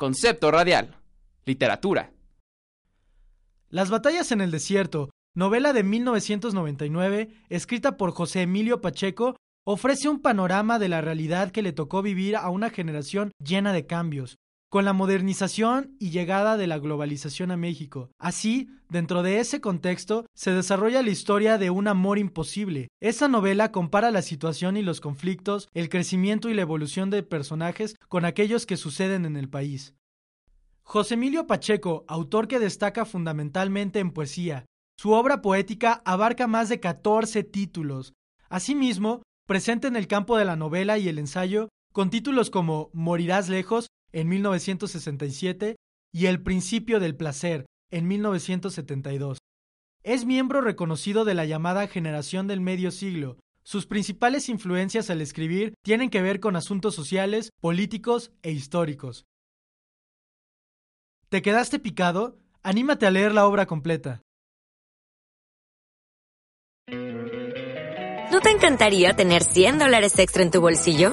Concepto radial. Literatura. Las batallas en el desierto, novela de 1999, escrita por José Emilio Pacheco, ofrece un panorama de la realidad que le tocó vivir a una generación llena de cambios, con la modernización y llegada de la globalización a México. Así, dentro de ese contexto, se desarrolla la historia de un amor imposible. Esta novela compara la situación y los conflictos, el crecimiento y la evolución de personajes con aquellos que suceden en el país. José Emilio Pacheco, autor que destaca fundamentalmente en poesía, su obra poética abarca más de 14 títulos. Asimismo, presente en el campo de la novela y el ensayo, con títulos como Morirás lejos en 1967 y El principio del placer en 1972. Es miembro reconocido de la llamada generación del medio siglo. Sus principales influencias al escribir tienen que ver con asuntos sociales, políticos e históricos. ¿Te quedaste picado? Anímate a leer la obra completa. ¿No te encantaría tener 100 dólares extra en tu bolsillo?